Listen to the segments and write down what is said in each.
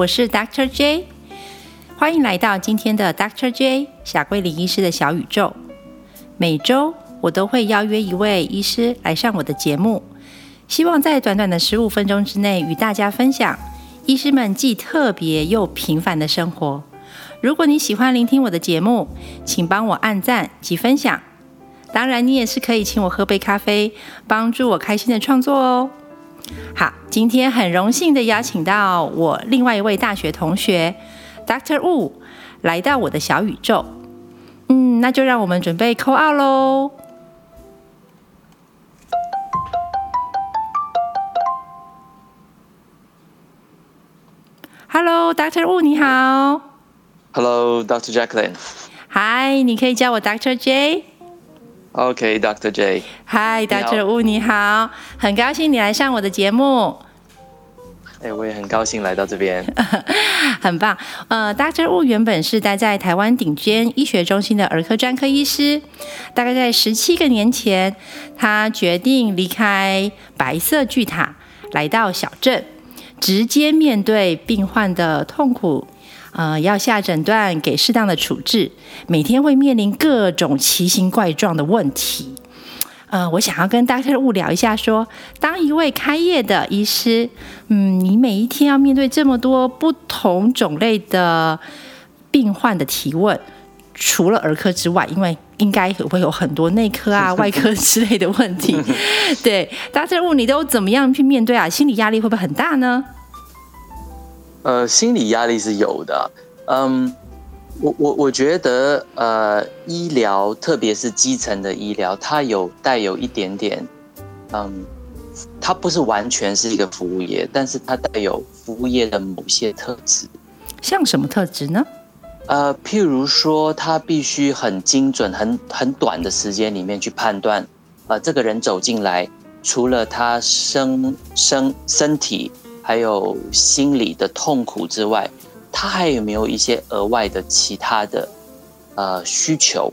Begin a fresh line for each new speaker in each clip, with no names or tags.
我是 Doctor J，欢迎来到今天的 Doctor J 小桂林医师的小宇宙。每周我都会邀约一位医师来上我的节目，希望在短短的十五分钟之内与大家分享医师们既特别又平凡的生活。如果你喜欢聆听我的节目，请帮我按赞及分享。当然，你也是可以请我喝杯咖啡，帮助我开心的创作哦。好，今天很荣幸的邀请到我另外一位大学同学 Dr. Wu 来到我的小宇宙。嗯，那就让我们准备扣二喽。Hello，Dr. Wu，你好。
Hello，Dr. Jacqueline。
Hi，你可以叫我 Dr. J。
OK，Dr. J。
Hi，Dr. Wu，你好，很高兴你来上我的节目。
哎，我也很高兴来到这边。
很棒。呃，Dr. Wu 原本是待在台湾顶尖医学中心的儿科专科医师，大概在十七个年前，他决定离开白色巨塔，来到小镇，直接面对病患的痛苦。呃，要下诊断，给适当的处置，每天会面临各种奇形怪状的问题。呃，我想要跟大家物聊一下，说当一位开业的医师，嗯，你每一天要面对这么多不同种类的病患的提问，除了儿科之外，因为应该会有很多内科啊、外科之类的问题。对，大家物你都怎么样去面对啊？心理压力会不会很大呢？
呃，心理压力是有的。嗯，我我我觉得，呃，医疗，特别是基层的医疗，它有带有一点点，嗯，它不是完全是一个服务业，但是它带有服务业的某些特质。
像什么特质呢？
呃，譬如说，他必须很精准、很很短的时间里面去判断，呃，这个人走进来，除了他身身身体。还有心理的痛苦之外，他还有没有一些额外的其他的呃需求？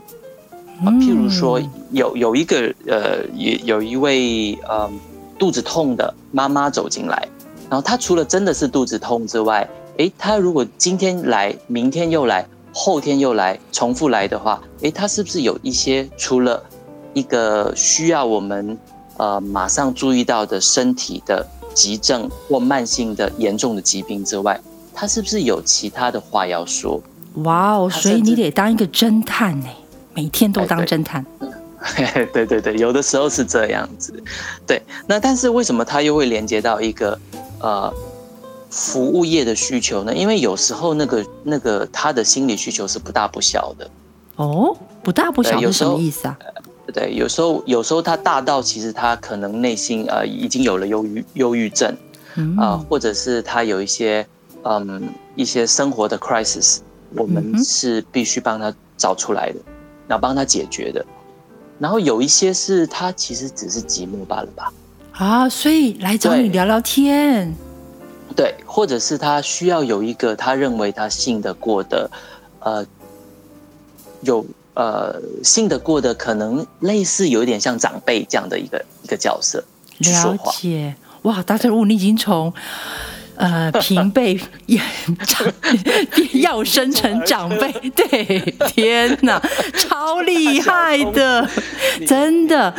啊譬如说，有有一个呃，有有一位呃肚子痛的妈妈走进来，然后她除了真的是肚子痛之外，诶，她如果今天来，明天又来，后天又来，重复来的话，诶，她是不是有一些除了一个需要我们呃马上注意到的身体的？急症或慢性的严重的疾病之外，他是不是有其他的话要说？
哇哦，所以你得当一个侦探呢，每天都当侦探。
对对对，有的时候是这样子。对，那但是为什么他又会连接到一个呃服务业的需求呢？因为有时候那个那个他的心理需求是不大不小的。
哦，不大不小是什么意思啊？
对，有时候有时候他大到其实他可能内心呃已经有了忧郁忧郁症，啊，或者是他有一些嗯一些生活的 crisis，我们是必须帮他找出来的，然后帮他解决的。然后有一些是他其实只是寂寞罢了吧？
啊，所以来找你聊聊天。
对，或者是他需要有一个他认为他信得过的，呃，有。呃，信得过的可能类似有一点像长辈这样的一个一个角色
了解。哇，大正物你已经从呃平辈长 要升成长辈，对，天哪，超厉害的，真的。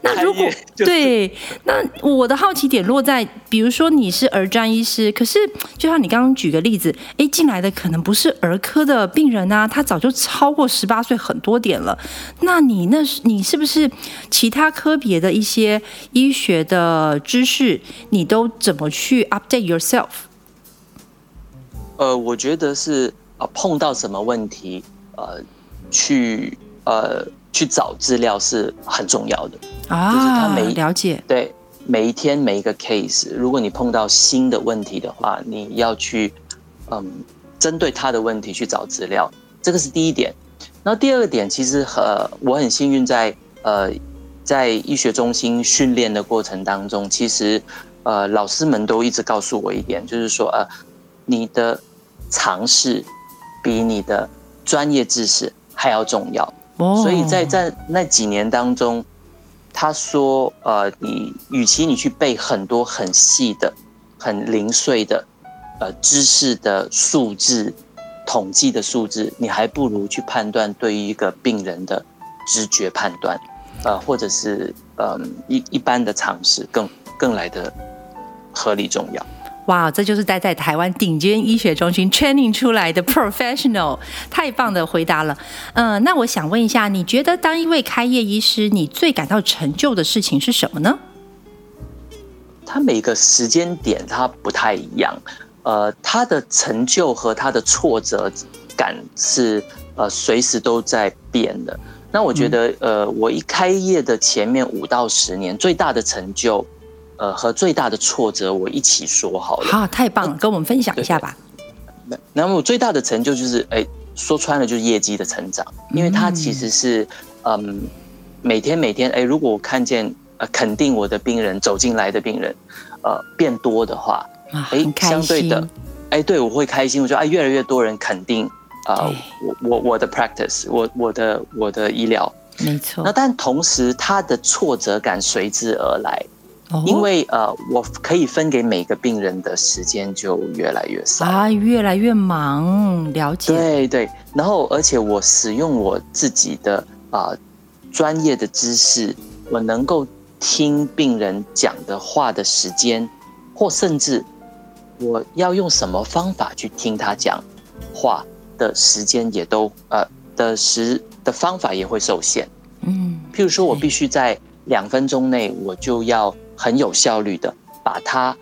那如果对，那我的好奇点落在，比如说你是儿专医师，可是就像你刚刚举个例子，哎，进来的可能不是儿科的病人啊，他早就超过十八岁很多点了。那你那是你是不是其他科别的一些医学的知识，你都怎么去 update yourself？
呃，我觉得是啊，碰到什么问题，呃，去呃。去找资料是很重要的
啊，就是他每了解
对每一天每一个 case，如果你碰到新的问题的话，你要去嗯针对他的问题去找资料，这个是第一点。然后第二个点，其实呃我很幸运在呃在医学中心训练的过程当中，其实呃老师们都一直告诉我一点，就是说呃你的尝试比你的专业知识还要重要。所以在在那几年当中，他说：“呃，你与其你去背很多很细的、很零碎的呃知识的数字、统计的数字，你还不如去判断对于一个病人的直觉判断，呃，或者是嗯一一般的常识更更来的合理重要。
哇，这就是待在台湾顶尖医学中心 training 出来的 professional，太棒的回答了。嗯，那我想问一下，你觉得当一位开业医师，你最感到成就的事情是什么呢？
他每个时间点他不太一样，呃，他的成就和他的挫折感是呃随时都在变的。那我觉得，呃，我一开业的前面五到十年，最大的成就。呃，和最大的挫折我一起说好了。
好，太棒了，跟我们分享一下吧。
那那么我最大的成就就是，哎，说穿了就是业绩的成长，因为它其实是，嗯，每天每天，哎，如果我看见呃肯定我的病人走进来的病人，呃，变多的话，
哎，
相对的，哎，对我会开心，我觉得哎，越来越多人肯定啊，我我我的 practice，我我的我的医疗，
没错。
那但同时，他的挫折感随之而来。因为呃，我可以分给每个病人的时间就越来越少
啊，越来越忙，了解。
对对，然后而且我使用我自己的啊专业的知识，我能够听病人讲的话的时间，或甚至我要用什么方法去听他讲话的时间，也都呃的时的方法也会受限。嗯，譬如说我必须在两分钟内，我就要。很有效率的把它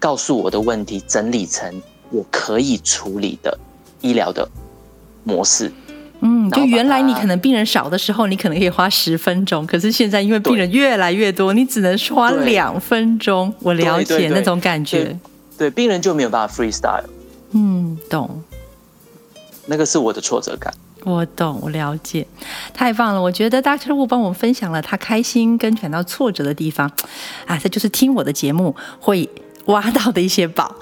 告诉我的问题整理成我可以处理的医疗的模式。
嗯，就原来你可能病人少的时候，你可能可以花十分钟，可是现在因为病人越来越多，你只能花两分钟。我了解那种感觉。
对，病人就没有办法 freestyle。
嗯，懂。
那个是我的挫折感。
我懂，我了解，太棒了！我觉得 Dr. Wu 帮我们分享了他开心跟感到挫折的地方，啊，这就是听我的节目会挖到的一些宝。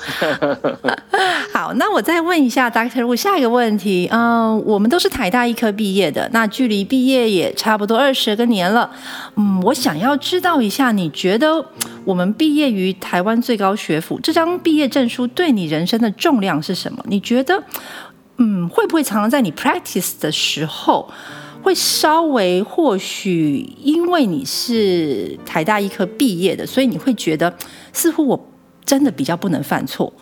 好，那我再问一下 Dr. Wu 下一个问题，嗯，我们都是台大医科毕业的，那距离毕业也差不多二十个年了，嗯，我想要知道一下，你觉得我们毕业于台湾最高学府这张毕业证书对你人生的重量是什么？你觉得？嗯，会不会常常在你 practice 的时候，会稍微或许因为你是台大医科毕业的，所以你会觉得似乎我真的比较不能犯错，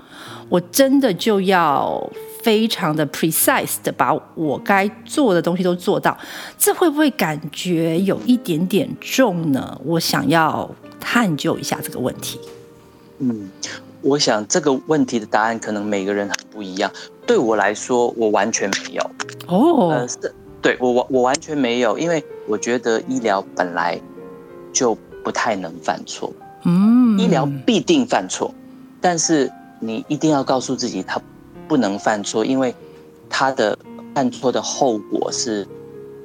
我真的就要非常的 precise 的把我该做的东西都做到，这会不会感觉有一点点重呢？我想要探究一下这个问题。
嗯。我想这个问题的答案可能每个人很不一样。对我来说，我完全没有。
哦，呃，是，
对我我我完全没有，因为我觉得医疗本来就不太能犯错。嗯，医疗必定犯错，但是你一定要告诉自己，他不能犯错，因为他的犯错的后果是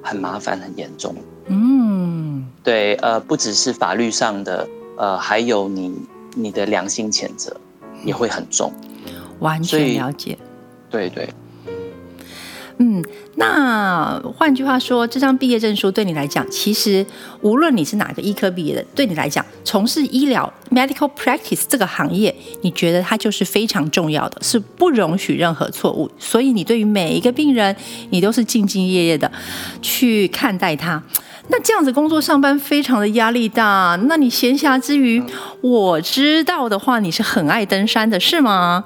很麻烦、很严重。嗯，对，呃，不只是法律上的，呃，还有你你的良心谴责。也会很重，
完全了解。
对对，
嗯，那换句话说，这张毕业证书对你来讲，其实无论你是哪个医科毕业的，对你来讲，从事医疗 medical practice 这个行业，你觉得它就是非常重要的，是不容许任何错误。所以你对于每一个病人，你都是兢兢业业的去看待他。那这样子工作上班非常的压力大。那你闲暇之余，我知道的话，你是很爱登山的，是吗？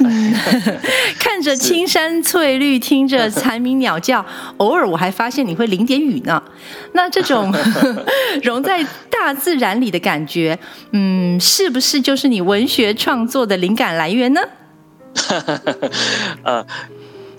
嗯 看着青山翠绿，听着蝉鸣鸟叫，偶尔我还发现你会淋点雨呢。那这种 融在大自然里的感觉，嗯，是不是就是你文学创作的灵感来源呢？
呃。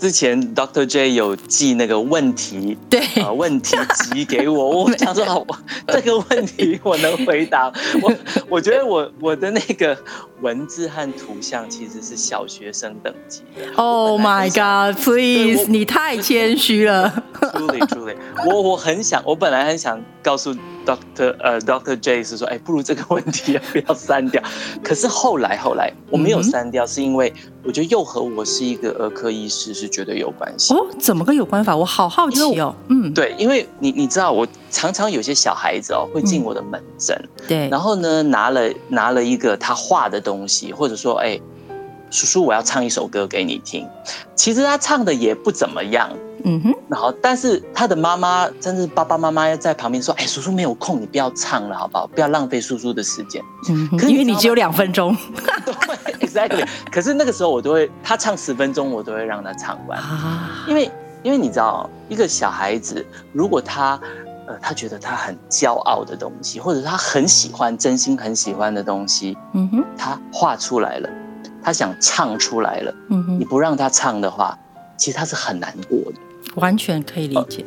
之前 Doctor J 有寄那个问题，
对
啊，问题集给我，我想说，好，这个问题我能回答。我我觉得我我的那个文字和图像其实是小学生等级的。
Oh my God! Please，你太谦虚了。
Truly，Truly，我我很想，我本来很想告诉。Doctor 呃，Doctor J 是说，哎，不如这个问题要不要删掉？可是后来后来我没有删掉，是因为我觉得又和我是一个儿科医师是绝对有关系
哦。怎么个有关法？我好好奇哦。
嗯，对，因为你你知道，我常常有些小孩子哦会进我的门诊，
对，
然后呢拿了拿了一个他画的东西，或者说哎叔叔，我要唱一首歌给你听。”其实他唱的也不怎么样。
嗯哼，
然后，但是他的妈妈，甚至爸爸妈妈在旁边说：“哎，叔叔没有空，你不要唱了，好不好？不要浪费叔叔的时间。”
嗯，因为你只有两分钟。
可是那个时候我都会，他唱十分钟，我都会让他唱完。啊。因为，因为你知道，一个小孩子，如果他，呃，他觉得他很骄傲的东西，或者他很喜欢、真心很喜欢的东西，嗯哼，他画出来了，他想唱出来了，嗯哼，你不让他唱的话，其实他是很难过的。
完全可以理解，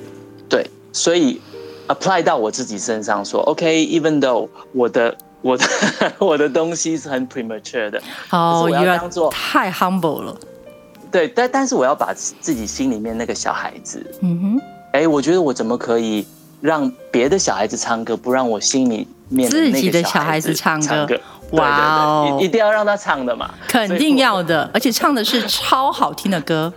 对，所以 apply 到我自己身上说，OK，even though 我的我的 我的东西是很 premature 的，
哦，我要当做太 humble 了，
对，但但是我要把自己心里面那个小孩子，嗯哼，哎，我觉得我怎么可以让别的小孩子唱歌，不让我心里面
自己的小孩子唱歌？
哇哦，一定要让他唱的嘛，
肯定要的，而且唱的是超好听的歌。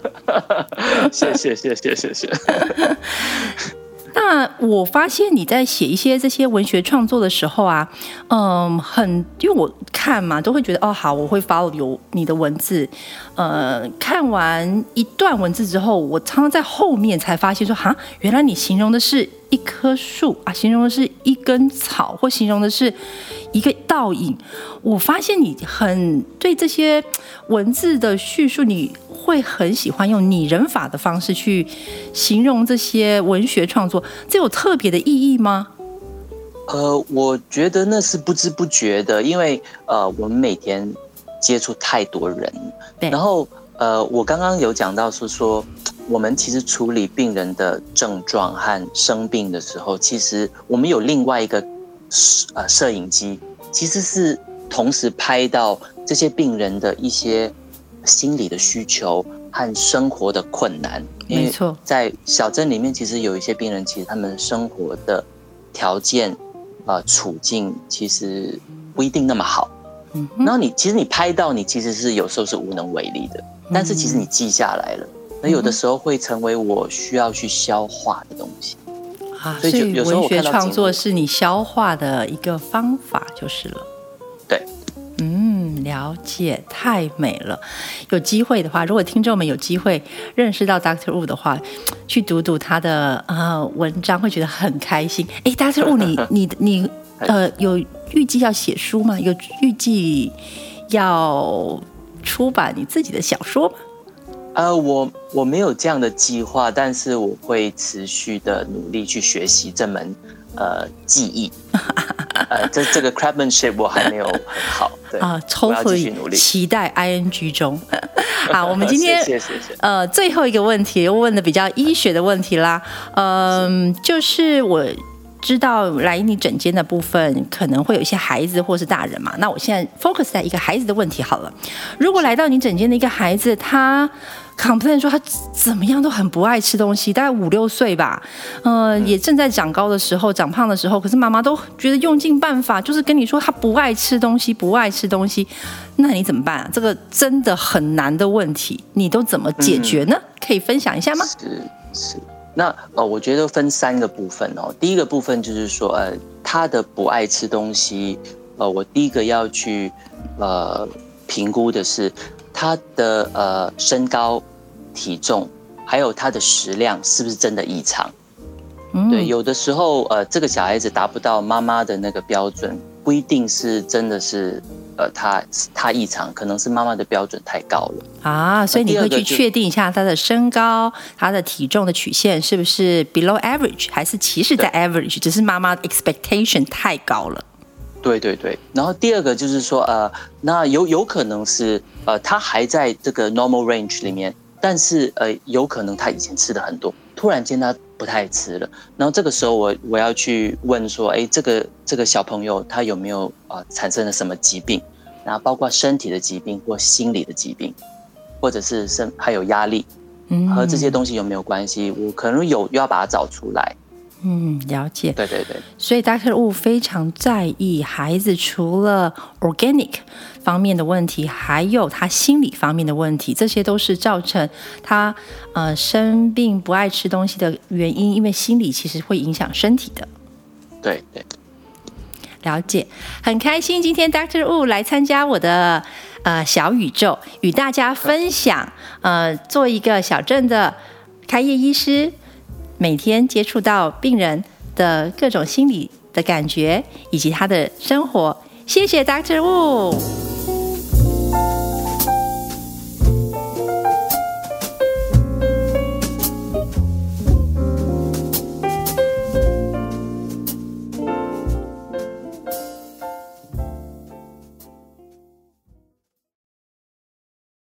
谢谢谢谢谢谢。
那我发现你在写一些这些文学创作的时候啊，嗯，很因为我看嘛，都会觉得哦，好，我会 follow 有你的文字。呃，看完一段文字之后，我常常在后面才发现说，哈，原来你形容的是。一棵树啊，形容的是一根草，或形容的是一个倒影。我发现你很对这些文字的叙述，你会很喜欢用拟人法的方式去形容这些文学创作，这有特别的意义吗？
呃，我觉得那是不知不觉的，因为呃，我们每天接触太多人，然后呃，我刚刚有讲到是说。我们其实处理病人的症状和生病的时候，其实我们有另外一个呃摄影机，其实是同时拍到这些病人的一些心理的需求和生活的困难。
没错，
在小镇里面，其实有一些病人，其实他们生活的条件啊处境其实不一定那么好。嗯，然后你其实你拍到，你其实是有时候是无能为力的，但是其实你记下来了。那有的时候会成为我需要去消化的东西
啊，所以文学创作是你消化的一个方法就是了。
对，
嗯，了解，太美了。有机会的话，如果听众们有机会认识到 Doctor Wu 的话，去读读他的啊文章，会觉得很开心。哎，Doctor Wu，你 你你呃，有预计要写书吗？有预计要出版你自己的小说吗？
呃，我我没有这样的计划，但是我会持续的努力去学习这门呃技艺。呃，这这个 craftsmanship 我还没有很好，对啊，
抽回期待 ing 中。好，我们 今天
谢谢谢谢。
呃，最后一个问题，问的比较医学的问题啦。嗯，就是我知道来你诊间的部分可能会有一些孩子或是大人嘛，那我现在 focus 在一个孩子的问题好了。如果来到你诊间的一个孩子，他 complain 说他怎么样都很不爱吃东西，大概五六岁吧，呃，也正在长高的时候、长胖的时候，可是妈妈都觉得用尽办法，就是跟你说他不爱吃东西，不爱吃东西，那你怎么办啊？这个真的很难的问题，你都怎么解决呢？可以分享一下吗？
是是，那呃，我觉得分三个部分哦。第一个部分就是说，呃，他的不爱吃东西，呃，我第一个要去呃评估的是。他的呃身高、体重，还有他的食量是不是真的异常？对，有的时候呃，这个小孩子达不到妈妈的那个标准，不一定是真的是呃他他异常，可能是妈妈的标准太高了
啊。所以你会去确定一下他的身高、他的体重的曲线是不是 below average，还是其实在 average，只是妈妈 expectation 太高了。
对对对，然后第二个就是说，呃，那有有可能是，呃，他还在这个 normal range 里面，但是呃，有可能他以前吃的很多，突然间他不太吃了，然后这个时候我我要去问说，哎，这个这个小朋友他有没有啊产生了什么疾病？然后包括身体的疾病或心理的疾病，或者是身还有压力，和这些东西有没有关系？我可能有要把它找出来。
嗯，了解。
对对对，
所以 Doctor Wu 非常在意孩子除了 organic 方面的问题，还有他心理方面的问题，这些都是造成他呃生病不爱吃东西的原因。因为心理其实会影响身体的。
对对，
了解，很开心今天 Doctor Wu 来参加我的呃小宇宙，与大家分享呃做一个小镇的开业医师，每天接触到病人的各种心理的感觉以及他的生活。谢谢 Doctor Wu。